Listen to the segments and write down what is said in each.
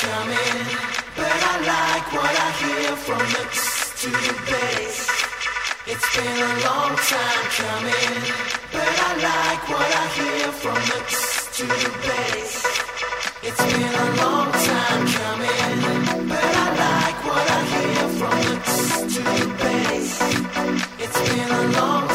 coming, but I like what I hear from the to the bass. It's been a long time coming, but I like what I hear from the to the bass. It's been a long time coming, but I like what I hear from the to the bass. It's been a long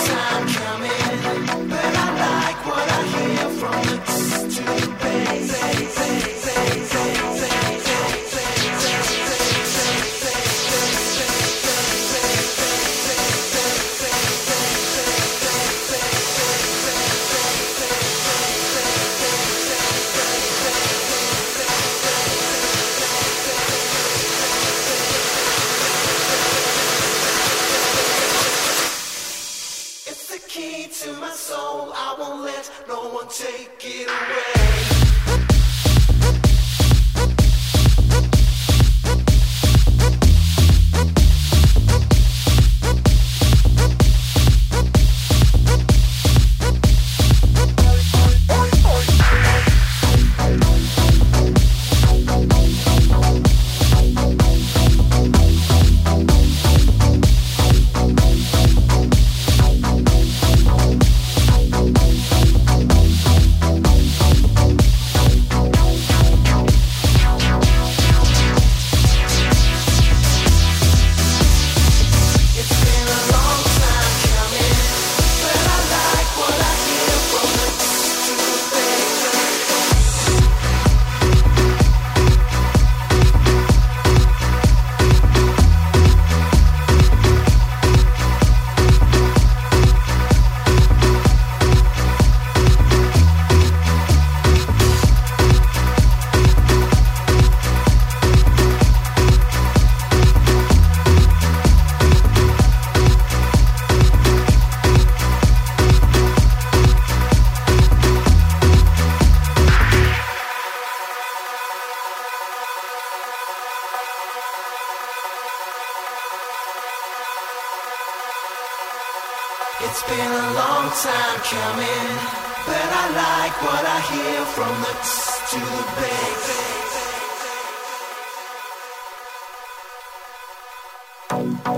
Thank